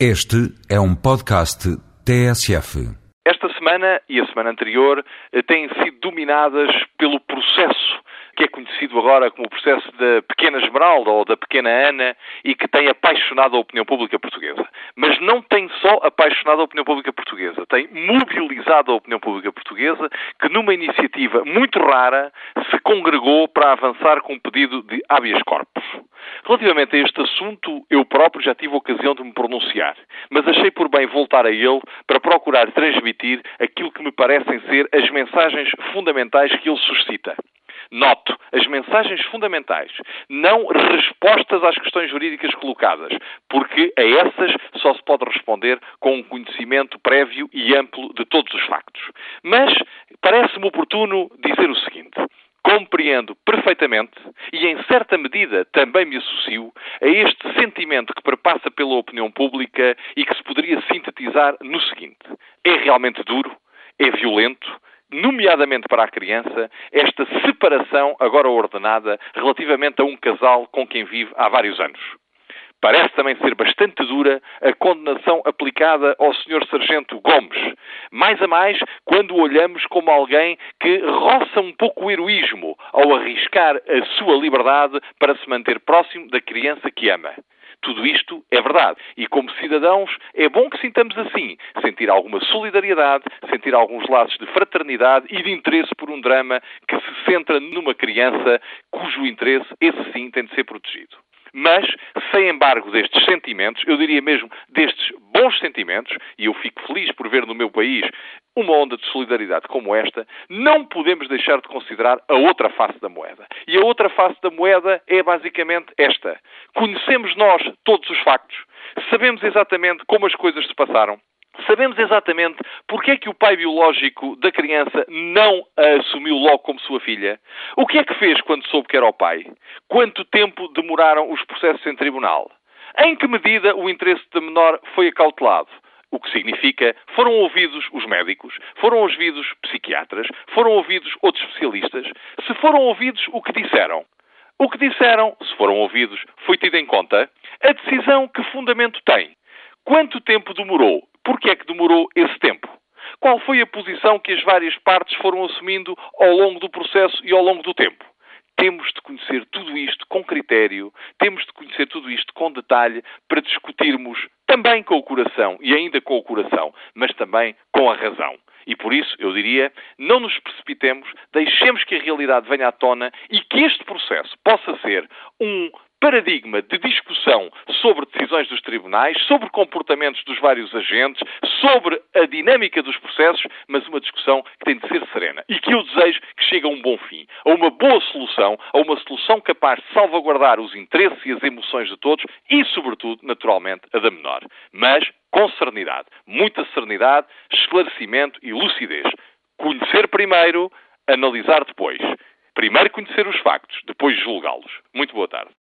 Este é um podcast TSF. Esta semana e a semana anterior eh, têm sido dominadas pelo processo que é conhecido agora como o processo da pequena Esmeralda ou da pequena Ana e que tem apaixonado a opinião pública portuguesa. Mas não tem só apaixonado a opinião pública portuguesa, tem mobilizado a opinião pública portuguesa que numa iniciativa muito rara se congregou para avançar com um pedido de habeas corpus. Relativamente a este assunto, eu próprio já tive a ocasião de me pronunciar, mas achei por bem voltar a ele para procurar transmitir aquilo que me parecem ser as mensagens fundamentais que ele suscita. Noto as mensagens fundamentais, não respostas às questões jurídicas colocadas, porque a essas só se pode responder com um conhecimento prévio e amplo de todos os factos. Mas parece-me oportuno dizer o seguinte. Compreendo perfeitamente e, em certa medida, também me associo a este sentimento que perpassa pela opinião pública e que se poderia sintetizar no seguinte: é realmente duro, é violento, nomeadamente para a criança, esta separação agora ordenada relativamente a um casal com quem vive há vários anos. Parece também ser bastante dura a condenação aplicada ao Sr. Sargento Gomes. Mais a mais quando o olhamos como alguém que roça um pouco o heroísmo ao arriscar a sua liberdade para se manter próximo da criança que ama. Tudo isto é verdade. E como cidadãos, é bom que sintamos assim, sentir alguma solidariedade, sentir alguns laços de fraternidade e de interesse por um drama que se centra numa criança cujo interesse, esse sim, tem de ser protegido. Mas, sem embargo destes sentimentos, eu diria mesmo destes bons sentimentos, e eu fico feliz por ver no meu país uma onda de solidariedade como esta, não podemos deixar de considerar a outra face da moeda. E a outra face da moeda é basicamente esta. Conhecemos nós todos os factos, sabemos exatamente como as coisas se passaram, Sabemos exatamente porque é que o pai biológico da criança não a assumiu logo como sua filha? O que é que fez quando soube que era o pai? Quanto tempo demoraram os processos em tribunal? Em que medida o interesse da menor foi acautelado? O que significa, foram ouvidos os médicos, foram ouvidos psiquiatras, foram ouvidos outros especialistas. Se foram ouvidos, o que disseram? O que disseram, se foram ouvidos, foi tido em conta? A decisão que fundamento tem? Quanto tempo demorou? Porquê é que demorou esse tempo? Qual foi a posição que as várias partes foram assumindo ao longo do processo e ao longo do tempo? Temos de conhecer tudo isto com critério, temos de conhecer tudo isto com detalhe para discutirmos também com o coração e ainda com o coração, mas também com a razão. E por isso, eu diria, não nos precipitemos, deixemos que a realidade venha à tona e que este processo possa ser um paradigma de discussão sobre decisões dos tribunais, sobre comportamentos dos vários agentes, sobre a dinâmica dos processos, mas uma discussão que tem de ser serena e que eu desejo que chegue a um bom fim, a uma boa solução, a uma solução capaz de salvaguardar os interesses e as emoções de todos e, sobretudo, naturalmente, a da menor. Mas com serenidade, muita serenidade, esclarecimento e lucidez. Conhecer primeiro, analisar depois. Primeiro conhecer os factos, depois julgá-los. Muito boa tarde.